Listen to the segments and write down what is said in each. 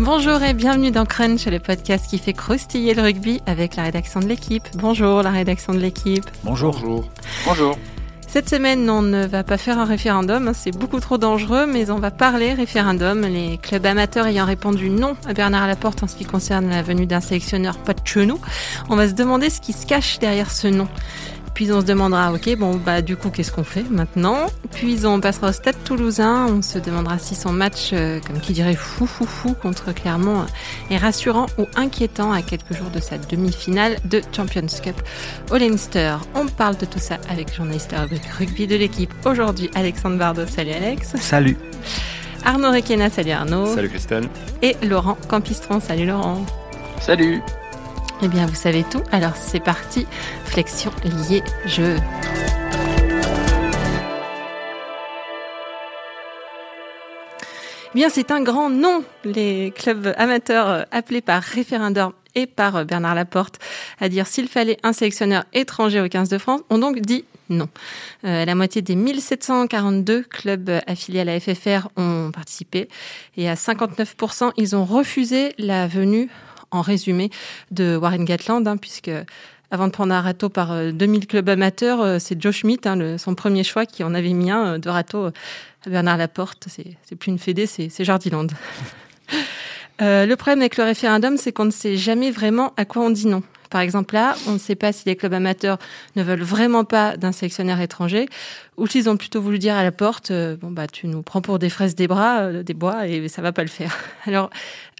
Bonjour et bienvenue dans Crunch, le podcast qui fait croustiller le rugby avec la rédaction de l'équipe. Bonjour la rédaction de l'équipe. Bonjour. Bonjour. Bonjour. Cette semaine, on ne va pas faire un référendum, hein, c'est beaucoup trop dangereux, mais on va parler référendum. Les clubs amateurs ayant répondu non à Bernard Laporte en ce qui concerne la venue d'un sélectionneur pas de chenou, on va se demander ce qui se cache derrière ce non. Puis on se demandera, ok, bon, bah du coup, qu'est-ce qu'on fait maintenant? Puis on passera au Stade Toulousain, on se demandera si son match, euh, comme qui dirait fou fou fou contre Clermont, euh, est rassurant ou inquiétant à quelques jours de sa demi-finale de Champions Cup au Leinster. On parle de tout ça avec le journaliste rugby de l'équipe aujourd'hui, Alexandre Bardot. Salut Alex. Salut. Arnaud Requena, salut Arnaud. Salut Christelle. Et Laurent Campistron, salut Laurent. Salut. Eh bien, vous savez tout. Alors, c'est parti. Flexion liée jeu. Eh bien, c'est un grand non. Les clubs amateurs appelés par référendum et par Bernard Laporte à dire s'il fallait un sélectionneur étranger au 15 de France ont donc dit non. Euh, la moitié des 1742 clubs affiliés à la FFR ont participé et à 59%, ils ont refusé la venue en résumé de Warren Gatland, hein, puisque avant de prendre un râteau par 2000 clubs amateurs, c'est Joe Schmidt, hein, son premier choix, qui en avait mis un de râteau à Bernard Laporte. C'est plus une fédé, c'est Jardiland. euh, le problème avec le référendum, c'est qu'on ne sait jamais vraiment à quoi on dit non. Par exemple, là, on ne sait pas si les clubs amateurs ne veulent vraiment pas d'un sélectionneur étranger ou s'ils ont plutôt voulu dire à la porte euh, bon bah tu nous prends pour des fraises des bras, euh, des bois et ça va pas le faire. Alors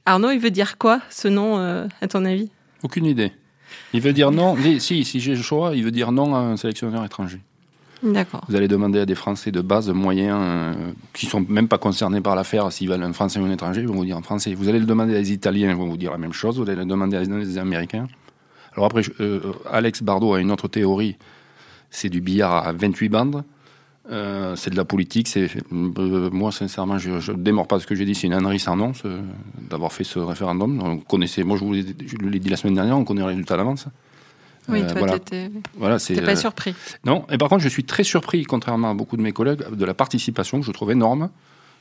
Arnaud, il veut dire quoi ce nom euh, à ton avis? Aucune idée. Il veut dire non. Si, si j'ai le choix, il veut dire non à un sélectionneur étranger. D'accord. Vous allez demander à des Français de base moyens euh, qui sont même pas concernés par l'affaire s'ils veulent un Français ou un étranger, ils vont vous dire en français. Vous allez le demander à des Italiens, ils vont vous dire la même chose. Vous allez le demander à des Américains. Alors après, euh, Alex Bardot a une autre théorie. C'est du billard à 28 bandes. Euh, c'est de la politique. C'est euh, moi sincèrement, je, ne démords pas ce que j'ai dit. C'est une ânerie sans nom d'avoir fait ce référendum. On connaissait. Moi, je vous l'ai dit la semaine dernière. On connaît le résultat d'avance. Oui, toi, voilà. t'étais voilà, pas surpris. Non, et par contre, je suis très surpris, contrairement à beaucoup de mes collègues, de la participation que je trouve énorme.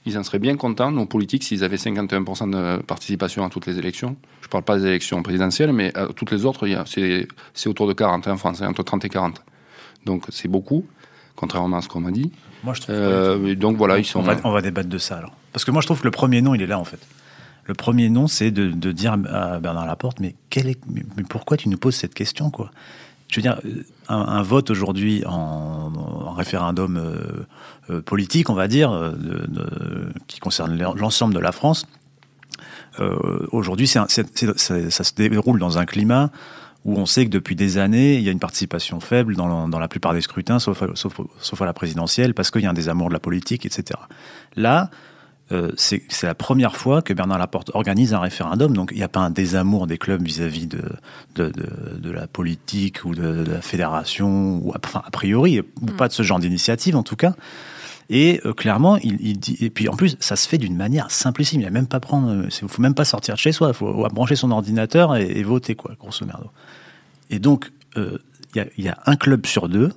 Ils en seraient bien contents, nos politiques, s'ils avaient 51% de participation à toutes les élections. Je ne parle pas des élections présidentielles, mais à toutes les autres, c'est autour de 40 en France, entre 30 et 40. Donc c'est beaucoup, contrairement à ce qu'on m'a dit. Moi, je trouve. Euh, donc voilà, ils sont. On va, on va, débattre de ça alors. Parce que moi, je trouve que le premier nom, il est là en fait. Le premier nom, c'est de, de, dire à Bernard Laporte, mais, quel est, mais pourquoi tu nous poses cette question, quoi? Je veux dire, un, un vote aujourd'hui en, en, référendum euh, euh, politique, on va dire, de, de, qui concerne l'ensemble de la France, euh, aujourd'hui, ça se déroule dans un climat où on sait que depuis des années, il y a une participation faible dans, dans la plupart des scrutins, sauf, sauf, sauf à la présidentielle, parce qu'il y a un désamour de la politique, etc. Là, euh, c'est la première fois que Bernard Laporte organise un référendum, donc il n'y a pas un désamour des clubs vis-à-vis de, de, de, de, la politique ou de, la fédération, ou enfin a priori, ou mm. pas de ce genre d'initiative en tout cas. Et euh, clairement, il, il, dit. Et puis en plus, ça se fait d'une manière simplissime. Il ne même pas prendre. Il faut même pas sortir de chez soi. Il faut brancher son ordinateur et, et, voter, quoi, grosso merdo. Et donc, euh, il y, y, a un club sur deux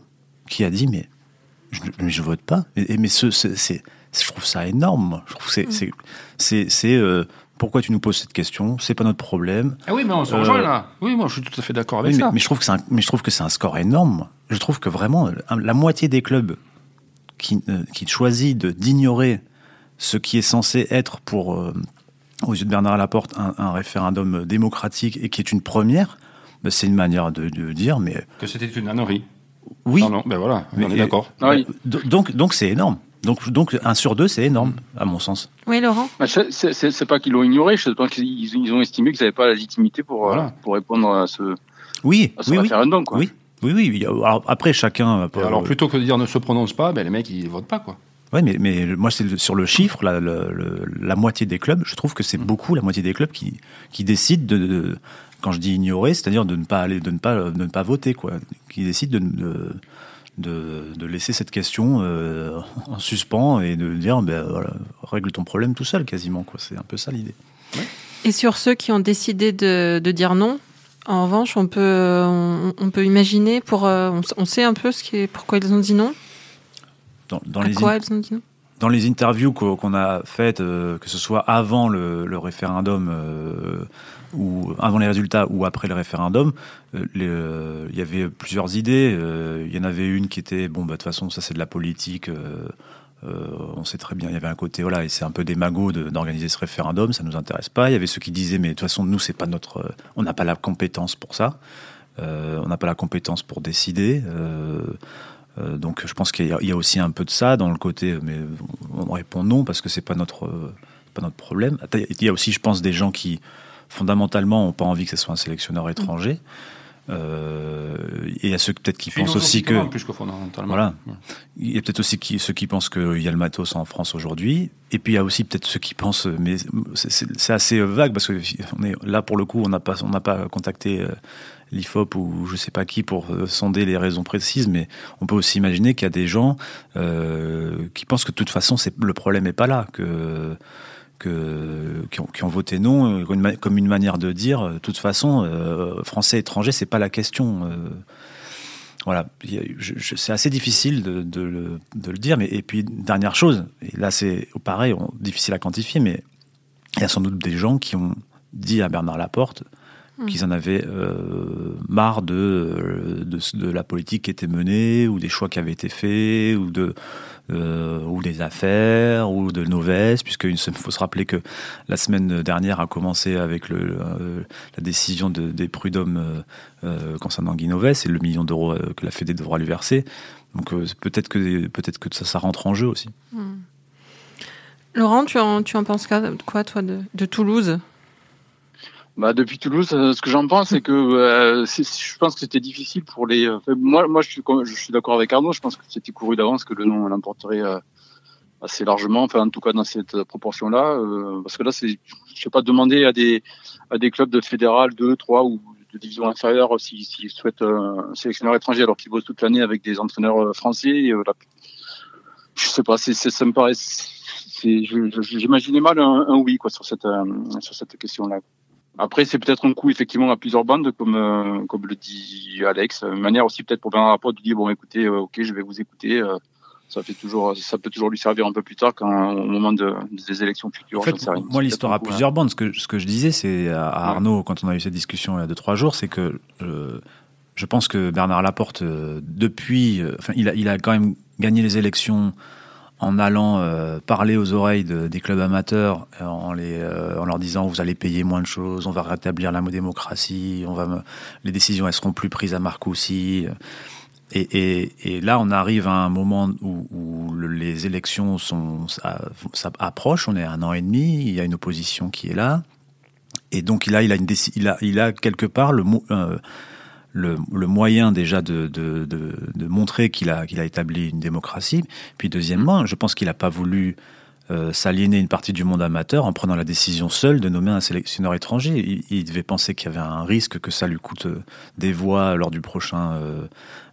qui a dit mais je, mais je vote pas. Et, mais ce, c'est je trouve ça énorme. Je trouve c'est mmh. c'est c'est euh, pourquoi tu nous poses cette question? C'est pas notre problème. Ah oui, mais on se rejoint euh, là. Oui, moi je suis tout à fait d'accord avec oui, ça. Mais, mais, je trouve que c'est un, mais je trouve que c'est un score énorme. Je trouve que vraiment la moitié des clubs qui euh, qui choisit de d'ignorer ce qui est censé être pour euh, aux yeux de Bernard Laporte un, un, référendum démocratique et qui est une première, ben, c'est une manière de, de, dire mais que c'était une ânerie. Oui. Non, non, ben voilà, on est d'accord. Oui. Donc donc c'est énorme. Donc, donc, un sur deux, c'est énorme, à mon sens. Oui, Laurent bah, C'est pas qu'ils l'ont ignoré, je pense qu'ils ils ont estimé qu'ils n'avaient pas la légitimité pour, voilà. euh, pour répondre à ce, oui, à ce oui, référendum. Quoi. Oui, oui, oui. Alors, après, chacun. Pas, alors, plutôt que de dire ne se prononce pas, ben, les mecs, ils votent pas, quoi. Oui, mais, mais moi, c'est sur le chiffre, la, la, la, moitié des clubs, je trouve que c'est beaucoup la moitié des clubs qui, qui décident de, de quand je dis ignorer, c'est-à-dire de ne pas aller, de ne pas, de ne pas voter, quoi, qui décident de, de de, de, laisser cette question euh, en suspens et de dire ben, voilà, règle ton problème tout seul quasiment. Quoi. C'est un peu ça l'idée. Ouais. Et sur ceux qui ont décidé de, de, dire non, en revanche, on peut, on, on peut imaginer, pour, euh, on, on, sait un peu ce qui est, pourquoi ils ont dit non dans, dans À les quoi ils ont dit non dans les interviews qu'on a faites, que ce soit avant le, référendum ou avant les résultats ou après le référendum, il y avait plusieurs idées. Il y en avait une qui était bon, bah, de toute façon, ça c'est de la politique. Euh, on sait très bien, il y avait un côté, voilà, et c'est un peu des magots d'organiser ce référendum, ça nous intéresse pas. Il y avait ceux qui disaient, mais de toute façon, nous, c'est pas notre, euh, on n'a pas la compétence pour ça. Euh, on n'a pas la compétence pour décider. donc, je pense qu'il y, a aussi un peu de ça dans le côté, mais on répond non parce que c'est pas pas notre problème. Il y a aussi, je pense, des gens qui fondamentalement n'ont pas envie que ce soit un sélectionneur étranger. Et il y a ceux peut-être qui pensent aussi que, plus que fondamentalement. voilà, il y a peut-être aussi qui, ceux qui pensent qu'il y a le matos en France aujourd'hui, et puis il y a aussi peut-être ceux qui pensent, mais c'est assez vague parce que on est là pour le coup, on n'a pas, on n'a pas contacté euh, l'IFOP ou je sais pas qui pour euh, sonder les raisons précises, mais on peut aussi imaginer qu'il y a des gens qui pensent que de toute façon, c'est le problème n'est pas là, que qui, ont, voté non, euh, comme une manière de dire, euh, de toute façon, euh, français étranger, c'est pas la question. voilà, c'est assez difficile de, le, dire. Mais et puis dernière chose, et là c'est pareil, difficile à quantifier, mais il y a sans doute des gens qui ont dit à Bernard Laporte mmh. qu'ils en avaient marre de, de, la politique qui était menée ou des choix qui avaient été faits ou de euh, ou des affaires, ou de Novès, puisqu'il faut se rappeler que la semaine dernière a commencé avec euh, la décision de, des prud'hommes euh, concernant Guy Novès et le million d'euros que la Fédé devra lui verser. Donc peut-être que, peut que ça, ça rentre en jeu aussi. Hmm. Laurent, tu en, tu en penses quoi, toi, de, de Toulouse? Bah, depuis Toulouse, euh, ce que j'en pense, c'est que euh, je pense que c'était difficile pour les. Euh, moi, moi, je suis, je suis d'accord avec Arnaud. Je pense que c'était couru d'avance que le nom l'emporterait assez largement, enfin en tout cas dans cette proportion-là, parce que là, c'est, je sais pas demander à des à des clubs de fédéral 2, 3 ou de division inférieure s'ils si, souhaitent un sélectionneur étranger alors qu'ils bossent toute l'année avec des entraîneurs français. je sais pas, c'est, ça me paraît. J'imaginais mal un, un, oui quoi sur cette sur cette question-là. Après, c'est peut-être un coup effectivement à plusieurs bandes, comme euh, comme le dit Alex, une manière aussi peut-être pour Bernard rapport de dire bon écoutez, euh, ok, je vais vous écouter. Euh, ça fait toujours, ça peut toujours lui servir un peu plus tard, quand au moment de, des élections futures. En fait, moi, l'histoire à plusieurs bandes. Ce que ce que je disais, c'est à Arnaud quand on a eu cette discussion il y a deux trois jours, c'est que je pense que Bernard Laporte, depuis, enfin, il a il a quand même gagné les élections en allant euh, parler aux oreilles des clubs amateurs, euh, en, les, euh, en leur disant vous allez payer moins de choses, on va rétablir la démocratie, on va les décisions elles seront plus prises à Marcoussis. Et, et, là, on arrive à un moment où, les élections sont, ça, approche. On est à un an et demi. Il y a une opposition qui est là. Et donc là, il a, une, il a, il a quelque part le, le, moyen déjà de, montrer qu'il a, qu'il a établi une démocratie. Puis deuxièmement, je pense qu'il n'a pas voulu euh, s'aliéner une partie du monde amateur en prenant la décision seule de nommer un sélectionneur étranger. Il, devait penser qu'il y avait un risque que ça lui coûte euh, des voix lors du prochain euh,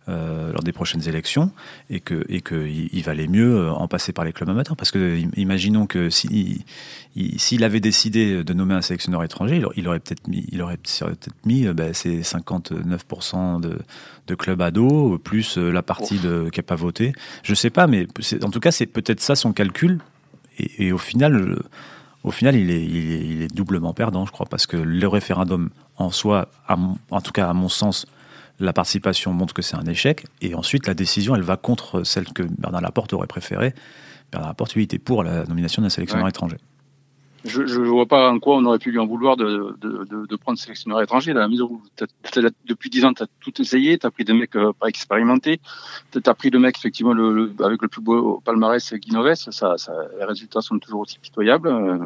euh, lors des prochaines élections et que et que il, valait mieux en passer par les clubs amateurs parce que imaginons que s'il si, avait décidé de nommer un sélectionneur étranger, il, aurait peut-être mis il aurait peut-être mis euh, ben, ces 59% de, de clubs ados plus la partie de, qui n'a pas voté. Je sais pas, mais en tout cas c'est peut-être ça son calcul et, au final. au final, il est, il est, doublement perdant, je crois, parce que le référendum en soi, en tout cas à mon sens, la participation montre que c'est un échec, et ensuite la décision, elle va contre celle que Bernard Laporte aurait préférée. Bernard Laporte, lui, était pour la nomination d'un sélectionneur étranger. Je ne vois pas en quoi on aurait pu lui en vouloir de, de, de, prendre sélectionneur étranger. La mesure où depuis dix ans, tu as tout essayé, tu as pris des mecs euh, pas expérimentés, tu as pris le mec effectivement le, avec le plus beau palmarès, Guinoves, ça, ça, les résultats sont toujours aussi pitoyables. Euh,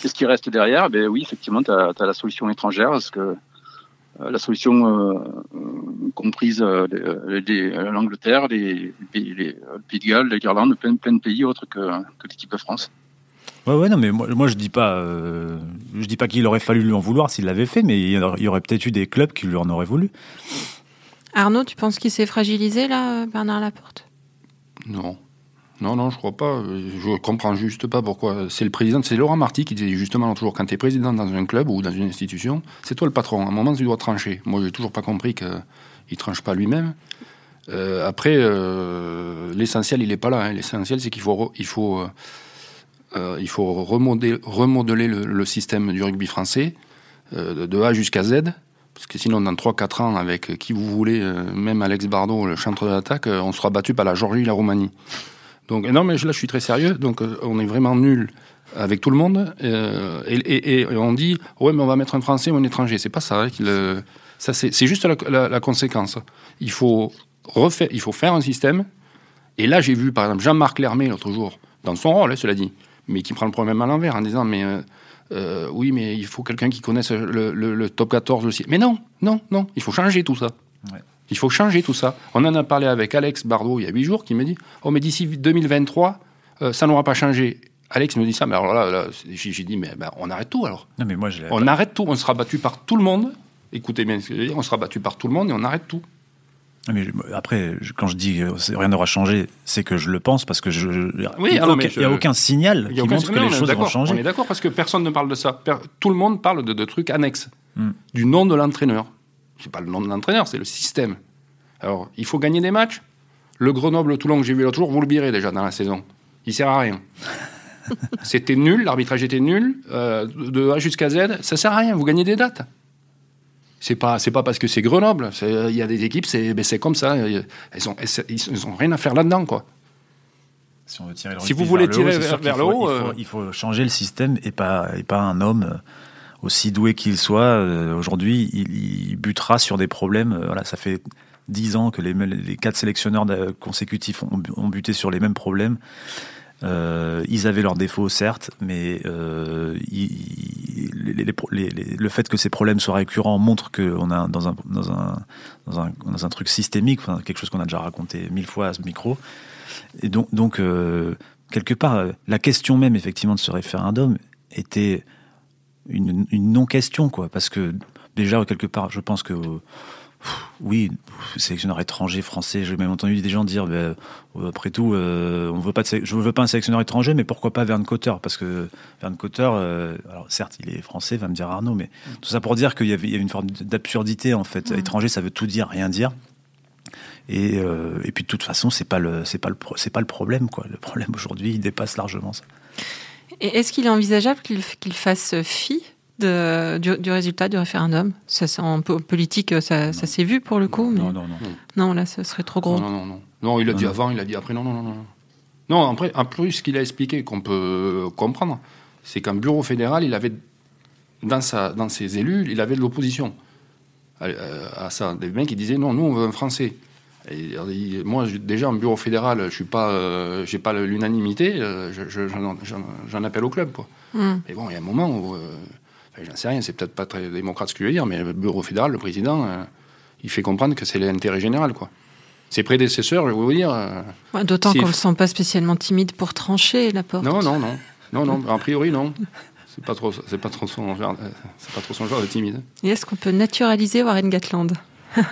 qu'est-ce qui reste derrière? Ben Oui, effectivement, tu as, la solution étrangère, parce que euh, la solution euh, comprise l'Angleterre, les, les, les, le Pays de Galles, l'Irlande, plein, plein de pays autres que, que l'équipe de France. Ouais, ouais, non, mais moi, moi je dis pas, je dis pas qu'il aurait fallu lui en vouloir s'il l'avait fait, mais il y aurait peut-être eu des clubs qui lui en auraient voulu. Arnaud, tu penses qu'il s'est fragilisé là, Bernard Laporte? Non. Non, non, je crois pas. Je comprends juste pas pourquoi. C'est le président, c'est Laurent Marty qui dit justement toujours quand tu es président dans un club ou dans une institution, c'est toi le patron. À un moment, tu dois trancher. Moi, j'ai toujours pas compris qu'il tranche pas lui-même. Euh, après, euh, l'essentiel, il n'est pas là. hein. L'essentiel, c'est qu'il faut, il faut, euh, euh, il faut remodeler, le, système du rugby français euh, de- A jusqu'à Z. Parce que sinon, dans 3-4 ans, avec qui vous voulez, euh, même Alex Bardot, le chantre de l'attaque, euh, on sera battu par la Géorgie et la Roumanie. Donc, non, mais là, je suis très sérieux. Donc, on est vraiment nul avec tout le monde. et, on dit, ouais, mais on va mettre un Français ou un étranger. C'est pas ça. hein, ça c'est, juste la conséquence. Il faut, refaire, il faut faire un système. Et là, j'ai vu, par exemple, Jean-Marc Lermé l'autre jour, dans son rôle, hein, cela dit, mais qui prend le problème à l'envers en disant, mais euh, euh, oui, mais il faut quelqu'un qui connaisse le, le- le top 14 aussi. Mais non, non, non, il faut changer tout ça. Ouais. Il faut changer tout ça. On en a parlé avec Alex Bardot il y a huit jours qui me dit Oh, mais d'ici 2023, euh, ça n'aura pas changé. Alex me dit ça, mais alors là, là, j'ai dit Mais ben, on arrête tout alors. Non, mais moi, je On arrête tout, on sera battu par tout le monde. Écoutez bien ce que je veux dire, on sera battu par tout le monde et on arrête tout. Mais après, quand je dis que c'est- rien n'aura changé, c'est que je le pense parce que je, Oui, il n'y a, aucun- a aucun signal qui aucun- montre que non, les choses vont d'accord, On changer. est d'accord parce que personne ne parle de ça. Tout le monde parle de, de trucs annexes. Hmm. Du nom de l'entraîneur. C'est pas le nom de l'entraîneur, c'est le système. Alors, il faut gagner des matchs. Le Grenoble-Toulon que j'ai vu l'autre jour, vous le birez déjà dans la saison. Il sert à rien. C'était nul, l'arbitrage était nul. euh, de A jusqu'à Z, ça sert à rien. Vous gagnez des dates. C'est pas, c'est pas parce que c'est Grenoble. Il y a des équipes, c'est, ben, c'est comme ça. Elles ont, elles, ils ont rien à faire là-dedans, quoi. Si, on veut tirer le Si rugby vous voulez tirer vers le haut, il faut, euh, il faut changer le système et pas, et pas un homme euh, aussi doué qu'il soit. euh, Aujourd'hui, il, il butera sur des problèmes. Voilà, ça fait dix ans que les, les quatre sélectionneurs consécutifs ont, ont buté sur les mêmes problèmes. Euh, ils avaient leurs défauts, certes, mais euh, le fait que ces problèmes soient récurrents montre qu'on a dans un, dans un, dans un, dans un truc systémique, quelque chose qu'on a déjà raconté mille fois à ce micro. Et donc, donc euh, quelque part, la question même, effectivement, de ce référendum était une, une non-question, quoi. Parce que, déjà, quelque part, je pense que, oui, sélectionneur étranger, français, j'ai même entendu des gens dire, ben, euh, après tout, euh, on veut pas de je veux pas un sélectionneur étranger, mais pourquoi pas Verne Cotter? Parce que Verne Cotter, euh, alors certes, il est français, va me dire Arnaud, mais tout ça pour dire qu'il y y avait une forme d'absurdité, en fait. Étranger, ça veut tout dire, rien dire. Et, euh, et puis de toute façon, c'est pas le c'est pas le c'est pas le problème quoi. Le problème aujourd'hui, il dépasse largement ça. Et est-ce qu'il est envisageable qu'il qu'il fasse fi de, du, du résultat du référendum ça, En po- politique, ça, ça s'est vu pour le coup, mais Non non non. non, là, ce serait trop gros. Non, non, non. Non, il Non, dit non. avant, il l'a dit après. Non, non, non, non. Non, après, en plus, ce qu'il a expliqué, qu'on peut comprendre, c'est qu'un bureau fédéral, il avait, dans, sa, dans ses élus, il avait de l'opposition à, à ça. Des mecs qui disaient non, nous, on veut un Français. Et, moi, déjà, en bureau fédéral, je suis pas, euh, j'ai pas l'unanimité, euh, je- je- j'en appelle au club, quoi. Hmm. Mais bon, il y a un moment où, euh, enfin, j'en sais rien, c'est peut-être pas très démocrate ce que je veux dire, mais le bureau fédéral, le président, euh, il fait comprendre que c'est l'intérêt général, quoi. Ses prédécesseurs, je vais vous dire, euh, Ouais, D'autant qu'on ne le sent pas spécialement timide pour trancher la porte. non, non, non, non, non, a priori non. C'est pas trop, c'est pas trop son genre, euh, c'est pas trop son genre de timide. Et est-ce qu'on peut naturaliser Warren Gatland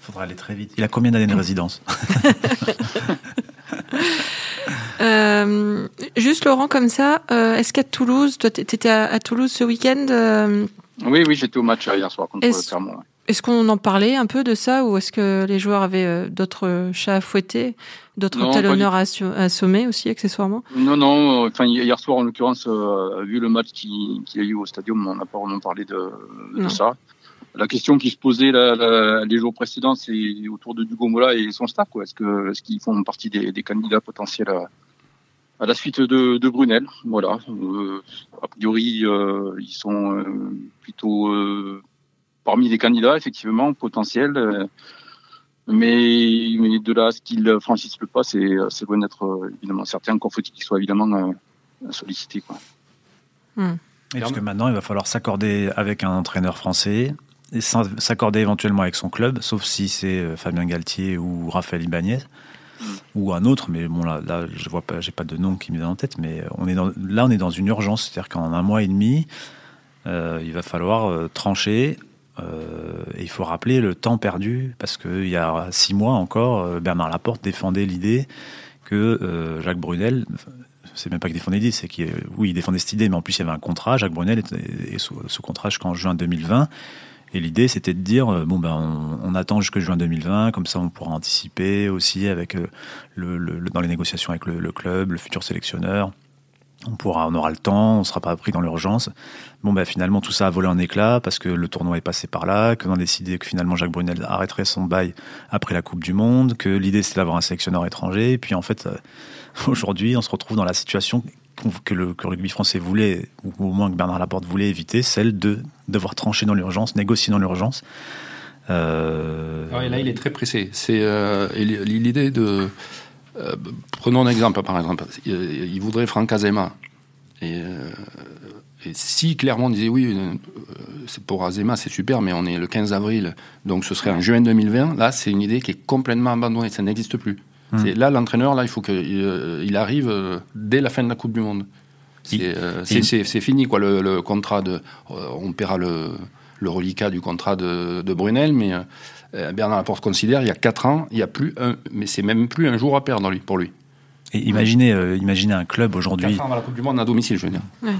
Faudra aller très vite. Il a combien d'années de résidence? Euh, Juste Laurent, comme ça, euh, est-ce qu'à Toulouse, toi, tu étais à, à Toulouse ce week-end, euh, Oui, oui, j'étais au match hier soir contre Est-ce- Clermont. ouais. est-ce qu'on en parlait un peu de ça ou est-ce que les joueurs avaient euh, d'autres chats à fouetter, d'autres Non, talonneurs à, assommer aussi, accessoirement? Non, non, enfin hier soir en l'occurrence, vu le match qui- a eu au stadium, on n'a pas vraiment parlé de, ça. La question qui se posait la- la- les jours précédents, c'est autour de Dugo Mola et son staff. quoi. Est-ce que est-ce qu'ils font partie des, des candidats potentiels à, à la suite de, de Brunel Voilà. Euh, a priori, euh, ils sont euh, plutôt euh, parmi les candidats, effectivement, potentiels. mais, mais de là à ce qu'ils franchissent le pas, c'est c'est loin d'être évidemment certain. Encore faut-il qu'ils soient évidemment euh, sollicités. Quoi. Et Parce que maintenant, il va falloir s'accorder avec un entraîneur français et s'accorder éventuellement avec son club, sauf si c'est Fabien Galtier ou Raphaël Ibanez ou un autre. Mais bon, là, je vois pas, j'ai pas de nom qui me vient en tête. Mais on est là, on est dans une urgence, c'est-à-dire qu'en un mois et demi, euh, il va falloir euh, trancher. euh, et il faut rappeler le temps perdu, parce qu'il y a six mois encore, euh, Bernard Laporte défendait l'idée que euh, Jacques Brunel, c'est même pas qu'il défendait l'idée, c'est qu'il oui, il défendait cette idée, mais en plus il y avait un contrat. Jacques Brunel est sous, sous contrat jusqu'en juin 2020. Et l'idée, c'était de dire, euh, bon, ben, on, attend jusque juin 2020, comme ça on pourra anticiper aussi avec euh, le, dans les négociations avec le, club, le futur sélectionneur. On pourra, on aura le temps, on ne sera pas pris dans l'urgence. Bon, ben, finalement, tout ça a volé en éclats parce que le tournoi est passé par là, que l'on a décidé que finalement Jacques Brunel arrêterait son bail après la Coupe du Monde, que l'idée c'était d'avoir un sélectionneur étranger. Et puis en fait, euh, aujourd'hui, on se retrouve dans la situation que le, rugby français voulait, ou au moins que Bernard Laporte voulait éviter, celle de devoir trancher dans l'urgence, négocier dans l'urgence. Euh... Ah là, il est très pressé. C'est euh, l'idée de. Euh, prenons un exemple, par exemple. Il voudrait Franck Azema. Et, et, si Clermont disait oui, pour Azema, c'est super, mais on est le 15 avril, donc ce serait en juin 2020, là, c'est une idée qui est complètement abandonnée. Ça n'existe plus. Mmh. Là, l'entraîneur, là, il faut qu'il euh, il arrive euh, dès la fin de la Coupe du Monde. C'est euh, fini, quoi, le, le contrat de. on paiera le, le, reliquat du contrat de, de Brunel, mais Bernard Laporte considère il y a 4 ans, il y a plus un. Mais c'est même plus un jour à perdre lui, pour lui. Et imaginez, imaginez un club aujourd'hui. 4 ans avant la Coupe du Monde à domicile, je veux dire. Ouais.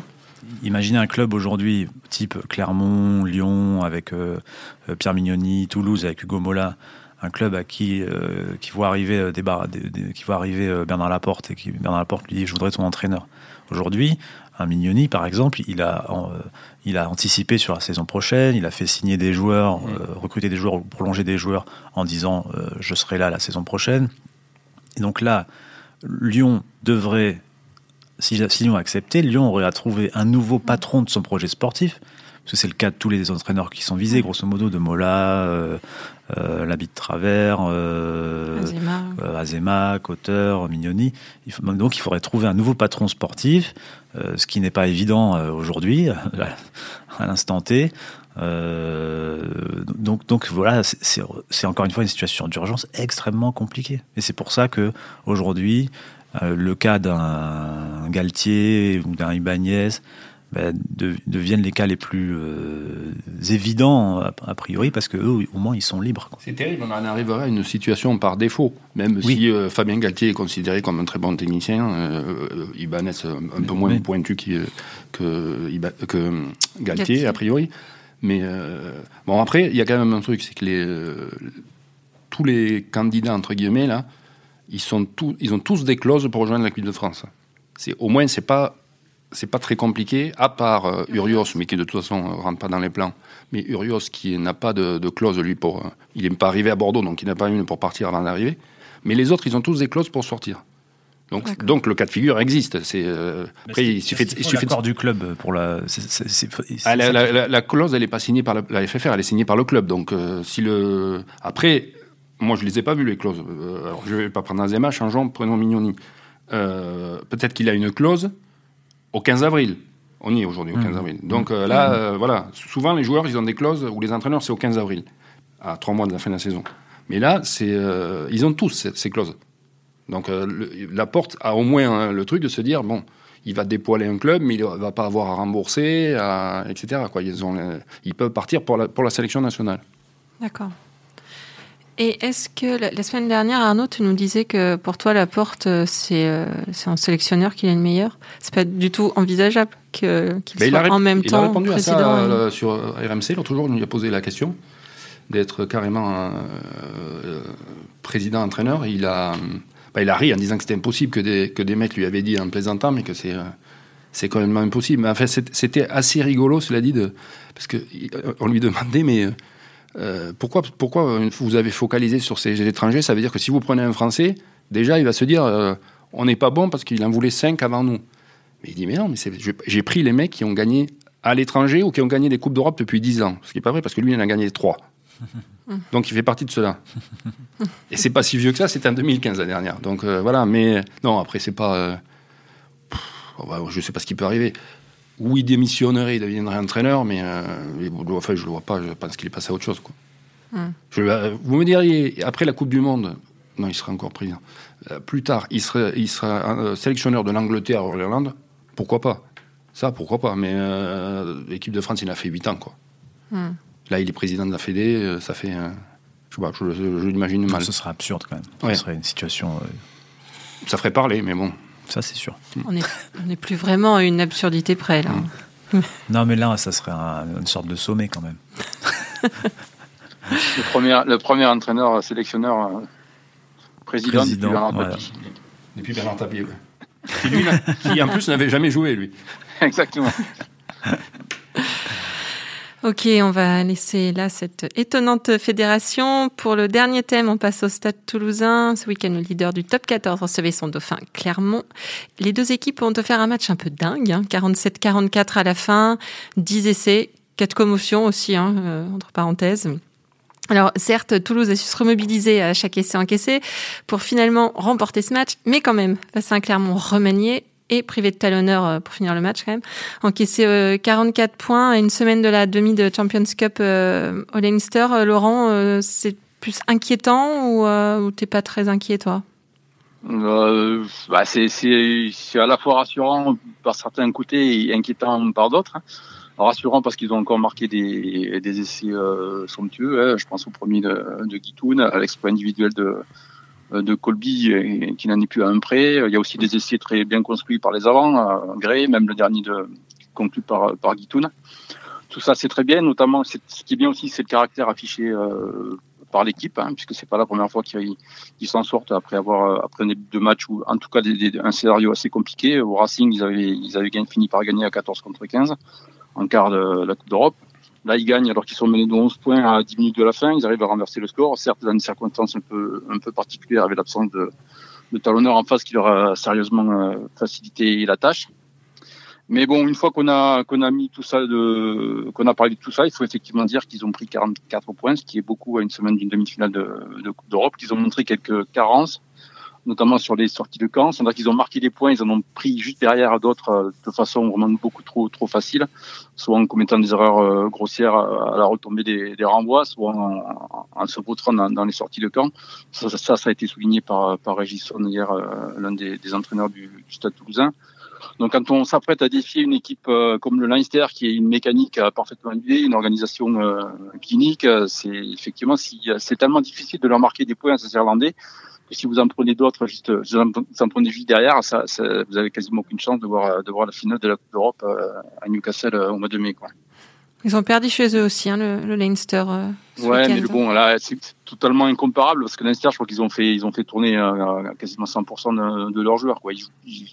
Imaginez un club aujourd'hui, type Clermont, Lyon, avec Pierre Mignoni, Toulouse, avec Hugo Mola un club à qui euh, qui voit arriver euh, des, bar, des, des, qui voit arriver euh, Bernard Laporte et qui Bernard Laporte lui dit je voudrais ton entraîneur. Aujourd'hui, un Mignoni par exemple, il a euh, il a anticipé sur la saison prochaine, il a fait signer des joueurs, mmh. recruter des joueurs ou prolonger des joueurs en disant je serai là la saison prochaine. Et donc là, Lyon devrait si, si Lyon a accepté, Lyon aurait à trouver un nouveau patron de son projet sportif parce que c'est le cas de tous les entraîneurs qui sont visés, grosso modo, de Mola, euh, euh, L'Habit de Travers, euh, Azema, euh, Azema Cotter, Mignoni. Il faut, donc il faudrait trouver un nouveau patron sportif, euh, ce qui n'est pas évident euh, aujourd'hui, à l'instant T. donc, donc voilà, c'est encore une fois une situation d'urgence extrêmement compliquée. Et c'est pour ça que aujourd'hui, le cas d'un Galtier ou d'un Ibanez, ben, de, deviennent les cas les plus euh, évidents a, a, priori parce que eux au moins ils sont libres. C'est terrible, on en arriverait à une situation par défaut, même oui. si euh, Fabien Galtier est considéré comme un très bon technicien, euh, Ibanez un peu moins pointu que, que Galtier, Galtier, a priori. Mais bon après il y a quand même un truc, c'est que les, tous les candidats entre guillemets là, ils sont tous, ils ont tous des clauses pour rejoindre l'équipe de France. C'est au moins c'est pas c'est pas très compliqué, à part euh, Urios, mais qui de toute façon ne rentre pas dans les plans. Mais Urios qui n'a pas de, de, clause, lui, pour. Euh, il n'est pas arrivé à Bordeaux, donc il n'a pas une pour partir avant d'arriver. Mais les autres, ils ont tous des clauses pour sortir. Donc, donc le cas de figure existe. C'est euh, après il suffit, il suffit de... du club pour la. Ah, la, la, la, la, clause, elle n'est pas signée par la, la, FFR, elle est signée par le club. Donc euh, si le après, moi je les ai pas vues les clauses. Euh, alors je vais pas prendre Azema, changeons, prenons Mignoni. Peut-être qu'il a une clause au 15 avril. On y est aujourd'hui, au 15 mmh. avril. Donc euh, là, euh, voilà, souvent les joueurs, ils ont des clauses, ou les entraîneurs, c'est au 15 avril, à trois mois de la fin de la saison. Mais là, c'est, euh, ils ont tous ces, ces clauses. Donc le, la porte a au moins hein, le truc de se dire, bon, il va dépoiler un club, mais il ne va pas avoir à rembourser, à, etc. Quoi. Ils, ont, ils peuvent partir pour la, pour la sélection nationale. D'accord. Et est-ce que la, la, semaine dernière, Arnaud, tu nous disais que pour toi, la porte, euh, c'est euh, un sélectionneur qui est le meilleur? C'est pas du tout envisageable qu'il qu soit en même il temps a répondu président à ça euh, sur RMC, l'autre jour, on lui a posé la question d'être carrément euh, président-entraîneur. Il a, bah, il a ri en disant que c'était impossible, que des, que des mecs lui avaient dit en plaisantant, mais que c'est c'est quand même impossible. Mais en fait, c'était assez rigolo, cela dit, de, parce qu'on lui demandait, mais euh, pourquoi, pourquoi vous avez focalisé sur ces étrangers? Ça veut dire que si vous prenez un Français, déjà, il va se dire euh, on n'est pas bon parce qu'il en voulait 5 avant nous. Mais il dit mais non, mais j'ai pris les mecs qui ont gagné à l'étranger ou qui ont gagné des Coupes d'Europe depuis 10 ans. Ce qui n'est pas vrai parce que lui, il en a gagné 3. Donc il fait partie de cela. Et c'est pas si vieux que ça, c'était en 2015 la dernière. Donc euh, voilà, mais non, après, c'est pas. Pff, je sais pas ce qui peut arriver où il démissionnerait, il deviendrait entraîneur, mais euh, enfin, je ne le vois pas, je pense qu'il est passé à autre chose. Quoi. Mm. Je, euh, vous me diriez, après la Coupe du Monde, non, il sera encore président, euh, plus tard, il sera, il sera euh, sélectionneur de l'Angleterre ou l'Irlande, pourquoi pas? Ça, pourquoi pas Mais euh, l'équipe de France, il a fait 8 ans. Quoi. Mm. Là, il est président de la Fédé, ça fait. je sais pas, je, je, je l'imagine mal. Ce serait absurde quand même. Ouais. Ce serait une situation. Ça ferait parler, mais bon. Ça, c'est sûr. On n'est on est plus vraiment à une absurdité près, là. non, mais là, ça serait un, une sorte de sommet, quand même. le, premier, le premier entraîneur, sélectionneur, euh, président, Président, depuis Bernard voilà. Tapie. Depuis Bernard Tapie, ouais. Qui, lui, n'a- qui, en plus n'avait jamais joué, lui. Exactement. Ok, on va laisser là cette étonnante fédération. Pour le dernier thème, on passe au Stade toulousain. Ce week-end, le leader du top 14 recevait son dauphin Clermont. Les deux équipes ont offert un match un peu dingue, hein, 47-44 à la fin, 10 essais, 4 commotions aussi, hein, euh, entre parenthèses. Alors certes, Toulouse a su se remobiliser à chaque essai encaissé pour finalement remporter ce match, mais quand même, face à un Clermont remanié et privé de talonneur euh, pour finir le match quand même, encaissé euh, 44 points à une semaine de la demi de Champions Cup euh, au Leinster. Euh, Laurent, euh, c'est plus inquiétant ou, euh, t'es pas très inquiet toi? Euh, bah, c'est, à la fois rassurant par certains côtés et inquiétant par d'autres. hein. Rassurant parce qu'ils ont encore marqué des, essais euh, somptueux. hein. Je pense au premier de, de Guitoun, à l'exploit individuel de, de Colby, qui n'en est plus à un près. Il y a aussi des essais très bien construits par les avants, euh, Gray, même le dernier de, conclu par, par Guitoun. Tout ça, c'est très bien. Notamment, ce qui est bien aussi, c'est le caractère affiché euh, par l'équipe, hein, puisque c'est pas la première fois qu'ils ils s'en sortent après avoir euh, après un début de match ou en tout cas un scénario assez compliqué. Au Racing, ils avaient ils avaient fini par gagner à 14 contre 15 en quart de la Coupe d'Europe. Là, ils gagnent alors qu'ils sont menés de 11 points à 10 minutes de la fin. Ils arrivent à renverser le score, certes dans une circonstance un peu un peu particulière avec l'absence de, de talonneur en face qui leur a sérieusement euh, facilité la tâche. Mais bon, une fois qu'on a qu'on a mis tout ça de qu'on a parlé de tout ça, il faut effectivement dire qu'ils ont pris 44 points, ce qui est beaucoup à une semaine d'une demi-finale de, de d'Europe, qu'ils ont montré quelques carences, notamment sur les sorties de camp. C'est-à-dire qu'ils ont marqué des points, ils en ont pris juste derrière d'autres euh, de façon vraiment beaucoup trop trop facile, soit en commettant des erreurs euh, grossières à la retombée des, des renvois, soit en, en se vautrant dans, dans les sorties de camp. Ça, ça, ça a été souligné par par Régisson hier, euh, l'un des, des entraîneurs du, du Stade Toulousain. Donc quand on s'apprête à défier une équipe comme le Leinster, qui est une mécanique parfaitement huilée, une organisation clinique, c'est effectivement c'est tellement difficile de leur marquer des points à ces Irlandais que si vous en prenez d'autres, juste, euh, vous en prenez juste derrière, ça, ça- vous avez quasiment aucune chance de voir, euh, de voir la finale de la Coupe d'Europe euh, à Newcastle au mois de mai. Quoi. Ils ont perdu chez eux aussi, hein, le, le Leinster. euh, ce Ouais, mais le bon, là, c'est totalement incomparable parce que Leinster, je crois qu'ils ont fait, ils ont fait tourner euh, quasiment 100% de, de leurs joueurs. Quoi. Ils,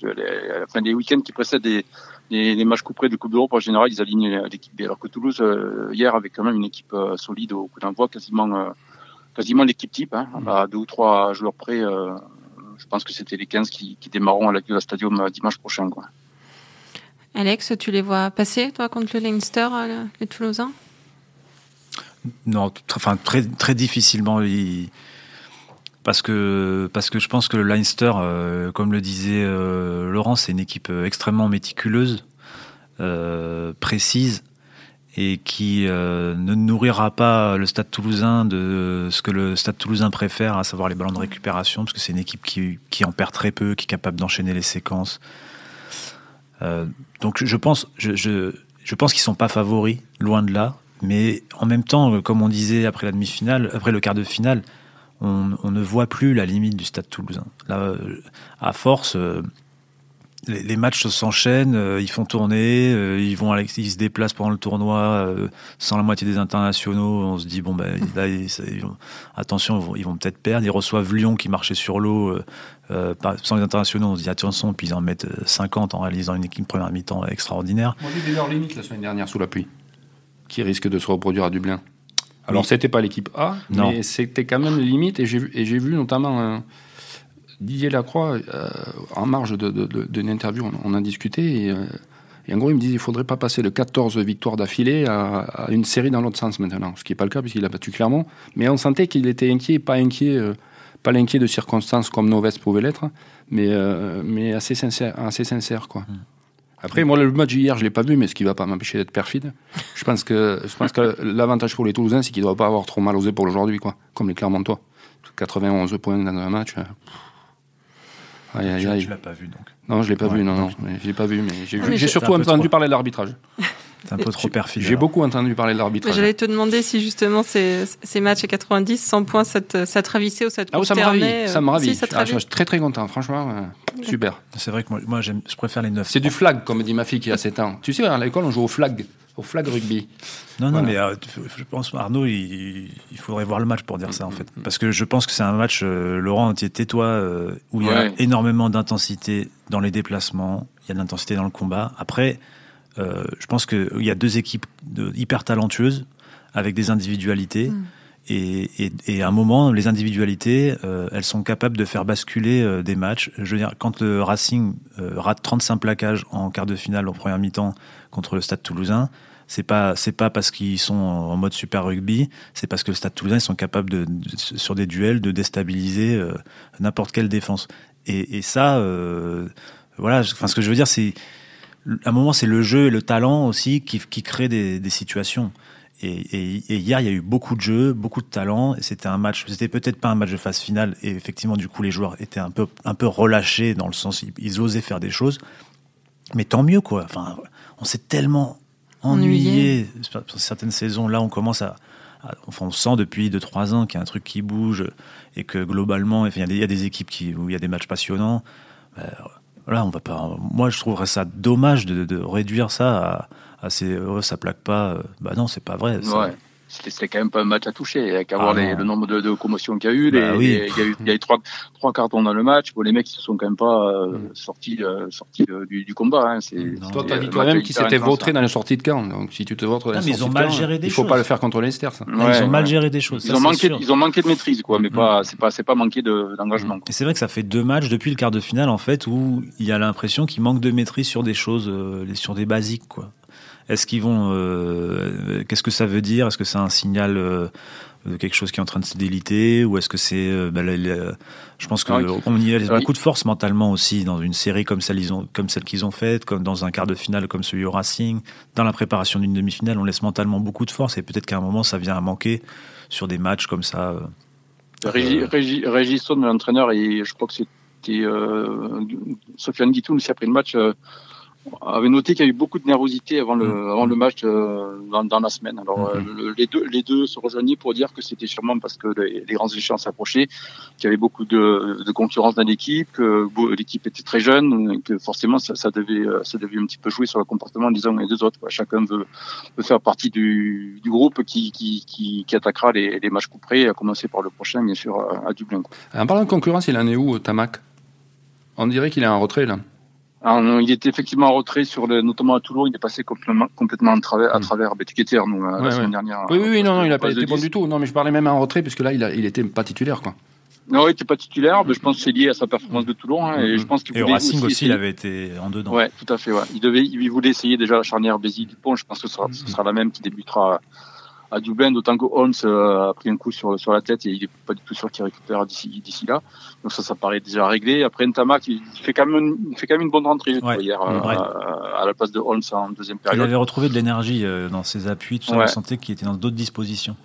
les, à la fin des week-ends qui précèdent des, des, des matchs couperés de Coupe d'Europe, en général, ils alignent l'équipe B. Alors que Toulouse, euh, hier, avait quand même une équipe solide au coup d'envoi, quasiment, quasiment l'équipe type, hein, à deux ou trois joueurs près. euh, je pense que c'était les 15 qui, qui démarreront à la la Stadium euh, dimanche prochain. Quoi. Alex, tu les vois passer, toi, contre le Leinster, euh, le- les Toulousains? Non, enfin très très difficilement. il- Parce que parce que je pense que le Leinster, euh, comme le disait euh, Laurent, c'est une équipe extrêmement méticuleuse, euh, précise et qui euh, ne nourrira pas le Stade Toulousain de ce que le Stade Toulousain préfère, à savoir les ballons de récupération, parce que c'est une équipe qui qui en perd très peu, qui est capable d'enchaîner les séquences. Euh, donc je pense je, je, je pense qu'ils sont pas favoris, loin de là. Mais en même temps, comme on disait après la demi-finale, après le quart de finale, on, on ne voit plus la limite du Stade Toulousain. Là, euh, à force, les, les matchs s'enchaînent, euh, ils font tourner, euh, ils vont, ils se déplacent pendant le tournoi euh, sans la moitié des internationaux. On se dit bon ben là, ils, ils vont- attention, ils vont, peut-être perdre. Ils reçoivent Lyon qui marchait sur l'eau euh, euh, sans les internationaux. On se dit attention, puis ils en mettent euh, 50 en réalisant une équipe première mi-temps extraordinaire. On a vu leur limite la semaine dernière sous la pluie, qui risque de se reproduire à Dublin. Alors, Oui. c'était pas l'équipe A, Non. mais c'était quand même limite. Et j'ai vu, et j'ai vu notamment euh, Didier Lacroix, euh, en marge de- de- de- d'une interview, on, on a discuté. Et, euh, et en gros, il me disait il faudrait pas passer de 14 victoires d'affilée à, à une série dans l'autre sens maintenant. Ce qui n'est pas le cas, puisqu'il a battu Clermont. Mais on sentait qu'il était inquiet, pas inquiet. euh, pas l'inquiet de circonstances comme Noves pouvait l'être, mais, mais assez sincère, assez sincère quoi. Après, moi, le match d'hier, je l'ai pas vu, mais ce qui va pas m'empêcher d'être perfide. Je pense que, je pense que l'avantage pour les Toulousains, c'est qu'ils ne doivent pas avoir trop mal aux épaules aujourd'hui, quoi. Comme les Clermontois. 91 points dans un match. Aïe, aïe, aïe. tu l'as pas vu donc. Non, je l'ai pas Ouais, vu, non, non. Je l'ai pas vu, mais j'ai Ah, surtout entendu parler de l'arbitrage. C'est un peu trop perfide. J'ai beaucoup entendu parler de l'arbitrage. J'allais te demander si justement ces, ces matchs à 90, 100 points, ça te, ça te ravissait ou ça te Ah oui, ça me ravit. euh, Ça me ravit. Si, ça te Ah, je ravit. suis très très content, franchement. euh, super. C'est vrai que moi, je préfère les 9. C'est du flag, comme dit ma fille qui a 7 ans. Tu sais, à l'école, on joue au flag, au flag rugby. Non, non, Voilà. mais euh, je pense, Arnaud, il, il faudrait voir le match pour dire ça, en fait. Parce que je pense que c'est un match, euh, Laurent, tais-toi, euh, où il y a Ouais. énormément d'intensité dans les déplacements, il y a de l'intensité dans le combat. Après, euh, je pense qu'il y a deux équipes de, hyper talentueuses, avec des individualités. Et, et, et à un moment, les individualités, euh, elles sont capables de faire basculer euh, des matchs. Je veux dire, quand le Racing rate 35 plaquages en quart de finale en première mi-temps contre le Stade Toulousain, c'est pas c'est pas parce qu'ils sont en mode super rugby, c'est parce que le Stade Toulousain ils sont capables de, de- sur des duels de déstabiliser euh, n'importe quelle défense. Et, et ça, euh, voilà. Enfin, ce que je veux dire, c'est à un moment c'est le jeu et le talent aussi qui, qui créent des, des situations. Et, et- et hier, il y a eu beaucoup de jeux, beaucoup de talent. C'était un match. C'était peut-être pas un match de phase finale. Et effectivement, du coup, les joueurs étaient un peu un peu relâchés dans le sens ils, ils osaient faire des choses. Mais tant mieux, quoi. Enfin, on s'est tellement ennuyé sur certaines saisons. Là, on commence à, à- enfin, on sent depuis 2-3 ans qu'il y a un truc qui bouge et que globalement, il y, a des- il y a des équipes qui, où il y a des matchs passionnants. Moi, je trouverais ça dommage de, de réduire ça à, ces. oh, ça plaque pas. euh, Bah non, c'est pas vrai. Ouais. C'était quand même pas un match à toucher. Il y a qu'à voir Ah les- le nombre de, de commotions qu'il y a eu. Bah oui. y a eu, il y a eu trois, trois cartons dans le match. Bon, les mecs, ils se sont quand même pas euh, sortis, euh, sortis euh, du, du combat. Hein. C'est, Non. Toi, t'as dit toi-même qu'ils s'étaient vautrés dans les sorties de camp. Donc, si tu te vautres dans Non, les mais ils sorties ont de mal camp, géré des il faut choses. pas le faire contre l'Esther, ça. Ils ont mal géré des choses. Ils ça, ont manqué, sûr. ils ont manqué de maîtrise, quoi, mais Mhm. pas, c'est pas, c'est pas manqué de, d'engagement. Et c'est vrai que ça fait deux matchs depuis le quart de finale en fait où il y a l'impression qu'il manque de maîtrise sur des choses, sur des basiques quoi. Est-ce qu'ils vont, euh, qu'est-ce que ça veut dire? Est-ce que c'est un signal euh, de quelque chose qui est en train de se déliter? Ou est-ce que c'est, euh, bah, je pense que Ouais. on y laisse Ouais. beaucoup de force mentalement aussi dans une série comme celle, ils ont, comme celle qu'ils ont faite, comme dans un quart de finale comme celui au Racing, dans la préparation d'une demi-finale, on laisse mentalement beaucoup de force et peut-être qu'à un moment ça vient à manquer sur des matchs comme ça. euh. Régis, Euh, Régis, Régis Saune, l'entraîneur, je crois que c'était Sofiane Guitoun aussi après le match, avait noté qu'il y a eu beaucoup de nervosité avant le, Mm. avant le match euh, dans, dans la semaine. Alors Mm. euh, le- les, deux, les deux se rejoignaient pour dire que c'était sûrement parce que les, les grandes échéances s'approchaient, qu'il y avait beaucoup de, de concurrence dans l'équipe, que l'équipe était très jeune, que forcément ça, ça, devait, euh, ça devait un petit peu jouer sur le comportement des uns et des autres. quoi. Chacun veut, veut faire partie du, du groupe qui, qui, qui, qui attaquera les, les matchs couperés, à commencer par le prochain, bien sûr, à, à Dublin. quoi. En parlant de concurrence, il en est où, Tamac? On dirait qu'il est en retrait, là. Alors, non, il était effectivement en retrait sur le, notamment à Toulon, il est passé complètement, complètement à travers, à Mm. travers Betiketer, nous, Ouais, la ouais. semaine dernière. Oui, oui, oui, non, non, il a Au pas été bon 10. du tout. Non, mais je parlais même en retrait, puisque là, il, a, il était pas titulaire, quoi. Non, il n'était pas titulaire, mais je pense que c'est lié à sa performance de Toulon, hein, et Mhm. je pense qu'il Et au Racing aussi, il essayer- avait été en dedans. Ouais, tout à fait. Ouais. Il devait, il voulait essayer déjà la charnière Bézi Dupont. Je pense que ce sera, ce sera la même qui débutera à Dublin, d'autant que Holmes euh, a pris un coup sur, sur la tête et il est pas du tout sûr qu'il récupère d'ici, d'ici là. Donc ça, ça paraît déjà réglé. Après Ntamak, il il fait quand même, une- il fait quand même une bonne rentrée Ouais, hier ouais. euh, à la place de Holmes en deuxième Il période. avait retrouvé de l'énergie euh, dans ses appuis, tout ça, Ouais. on sentait qu'il était dans d'autres dispositions.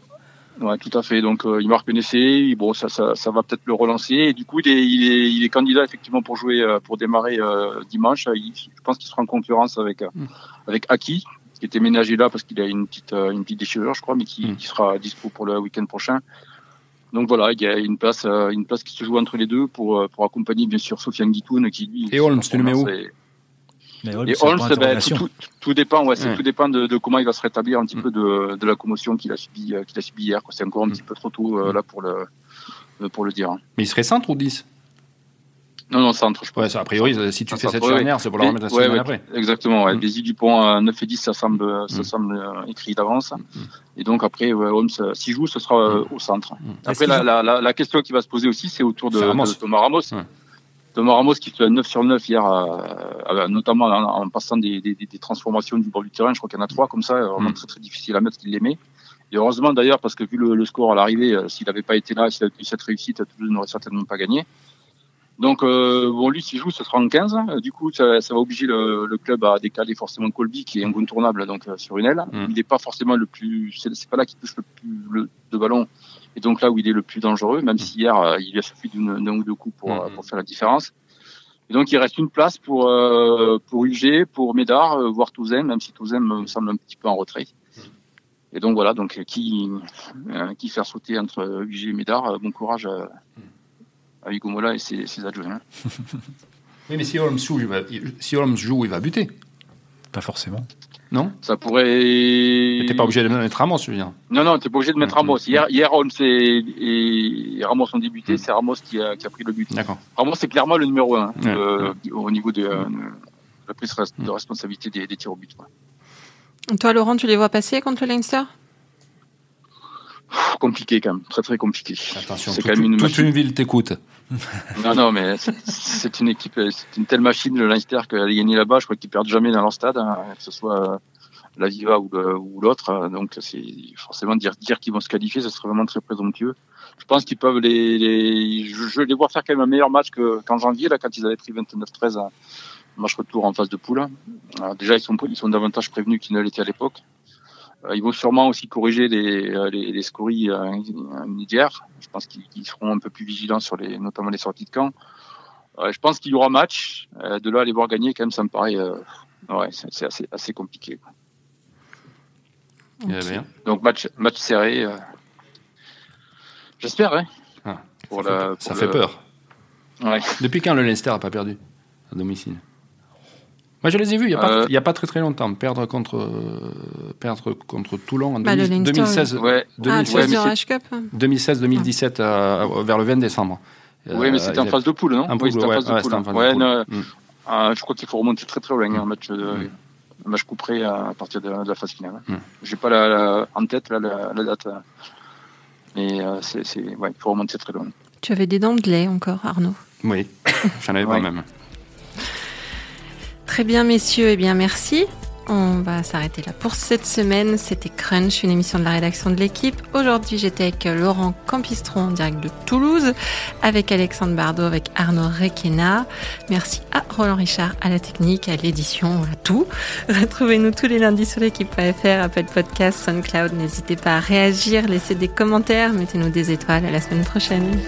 Ouais, tout à fait. Donc euh, il marque un essai. Bon, ça, ça, ça va peut-être le relancer. Et du coup, il est, il est, il est candidat effectivement pour jouer, pour démarrer euh, dimanche. Il- je pense qu'il sera en concurrence avec euh, Mm. avec Aki, qui était ménagé là parce qu'il a une petite euh, une petite déchirure, je crois, mais qui, Mm. qui sera dispo pour le week-end prochain. Donc voilà, il y a une place, euh, une place qui se joue entre les deux pour euh, pour accompagner bien sûr Sofiane Guitoun qui lui. Et Holmes, tu le mets où est- Mais Holmes, et Holmes, ben, tout, tout, tout dépend, ouais, tout dépend de, de comment il va se rétablir un petit Mm. peu de, de la commotion qu'il a subi, euh, qu'il a subi hier. C'est encore un Mm. petit peu trop tôt euh, là pour le pour le dire. hein. Mais il serait centre ou 10 Non, non, centre, je pense. Ouais, ça, a priori, si tu fais ça, cette ouais, ouais. charnière, c'est pour la remettre la ouais, semaine ouais, après. Exactement, ouais. Mm. Bézi Dupont à 9 et 10, ça semble, ça Mm. semble euh, écrit d'avance. Mm. Et donc après, ouais, Holmes, euh, s'il joue, ce sera euh, au centre. Après, la, ont- la, la, la question qui va se poser aussi, c'est autour de, C'est Ramos. de Thomas Ramos. Ouais. Thomas Ramos qui fait un 9 sur 9 hier, euh, euh, notamment en, en passant des, des, des- des transformations du bord du terrain. Je crois qu'il y en a trois comme ça, euh, vraiment Mm. très très difficile à mettre qu'il les met. Et heureusement d'ailleurs, parce que vu le, le score à l'arrivée, euh, s'il n'avait pas été là, s'il avait eu cette réussite, Toulouse n'aurait certainement pas gagné. Donc, euh, bon, lui, s'il joue, ce sera en 15. Euh, Du coup, ça, ça va obliger le, le club à décaler forcément Colby, qui est incontournable donc euh, sur une aile. Mm. Il n'est pas forcément le plus, c'est pas là qu'il touche le plus le, de ballon, et donc là où il est le plus dangereux, même si hier euh, il a suffi d'une- d'un ou deux coups pour, Mm. pour faire la différence. Et donc il reste une place pour euh, pour UG, pour Médard, voire Touzen, même si Touzen me semble un petit peu en retrait. Et donc voilà, donc qui qui faire sauter entre UG et Médard. bon courage à Hugo Mola et ses, ses adjoints. Oui, mais si Holmes joue, il va, si Holmes joue, il va buter. Pas forcément. Non? Ça pourrait. T'es pas obligé de mettre Ramos, je veux dire. Non, non, t'es pas obligé de mettre Ramos. Hier, hier Holmes et, et Ramos ont débuté. Mm. C'est Ramos qui a, qui a pris le but. D'accord. Ramos, c'est clairement le numéro un Ouais, euh, au niveau de, euh, de la prise de Mm. responsabilité des, des tirs au but. Toi, Laurent, tu les vois passer contre le Leinster? Compliqué quand même, très très compliqué. Attention, C'est toute, quand même une toute machine. une ville t'écoute. Non, non, mais c'est- une équipe, c'est une telle machine le Leinster qu'elle a gagné là-bas. Je crois qu'ils perdent jamais dans leur stade, hein, que ce soit euh, la Viva ou l'autre. Donc c'est forcément dire dire qu'ils vont se qualifier, ce serait vraiment très présomptueux. Je pense qu'ils peuvent les, les je, je les vois faire quand même un meilleur match que qu'en janvier là quand ils avaient pris 29-13 en match retour en phase de poule. Alors, déjà ils sont ils sont davantage prévenus qu'ils ne l'étaient à l'époque. Euh, ils vont sûrement aussi corriger les, euh, les, les scories euh, d'hier. Je pense qu'ils seront un peu plus vigilants sur les, notamment les sorties de camp. Euh, je pense qu'il y aura match. Euh, de là à les voir gagner, quand même, ça me paraît, euh, ouais, c'est assez, assez compliqué. bien. Donc match, match serré. euh, J'espère, hein. Ah, ça la- fait, pour ça le- fait peur. Ouais. Depuis quand le Leinster n'a pas perdu à domicile? Moi, je les ai vus il n'y a, pas- Euh, a pas très très longtemps. Perdre contre, euh, perdre contre Toulon en Bah, le 2000 Leinster, 2016. Ouais. Ah, 2016, ouais, tu mais veux c'est- Rush Cup 2016-2017 euh, vers le 20 décembre. oui, mais c'était en Euh, phase de poule, non en Oui, c'était en ouais, phase de poule. phase de Mm. euh, je crois qu'il faut remonter très très loin, hein, un match de, Mm. un match couperé à, à partir de, de la phase finale. Mm. J'ai pas la, la- en tête là, la, la date, euh, mais euh, c'est, c'est, ouais, il faut remonter très loin. Tu avais des dents de lait encore, Arnaud. Oui, j'en avais Ouais. pas même. Très bien, messieurs. Eh bien, merci. On va s'arrêter là pour cette semaine. C'était Crunch, une émission de la rédaction de l'équipe. Aujourd'hui, j'étais avec Laurent Campistron, en direct de Toulouse, avec Alexandre Bardot, avec Arnaud Requena. Merci à Roland Richard, à la technique, à l'édition, à tout. Retrouvez-nous tous les lundis sur l'équipe.fr, Apple Podcast, SoundCloud. N'hésitez pas à réagir, laissez des commentaires, mettez-nous des étoiles. À la semaine prochaine.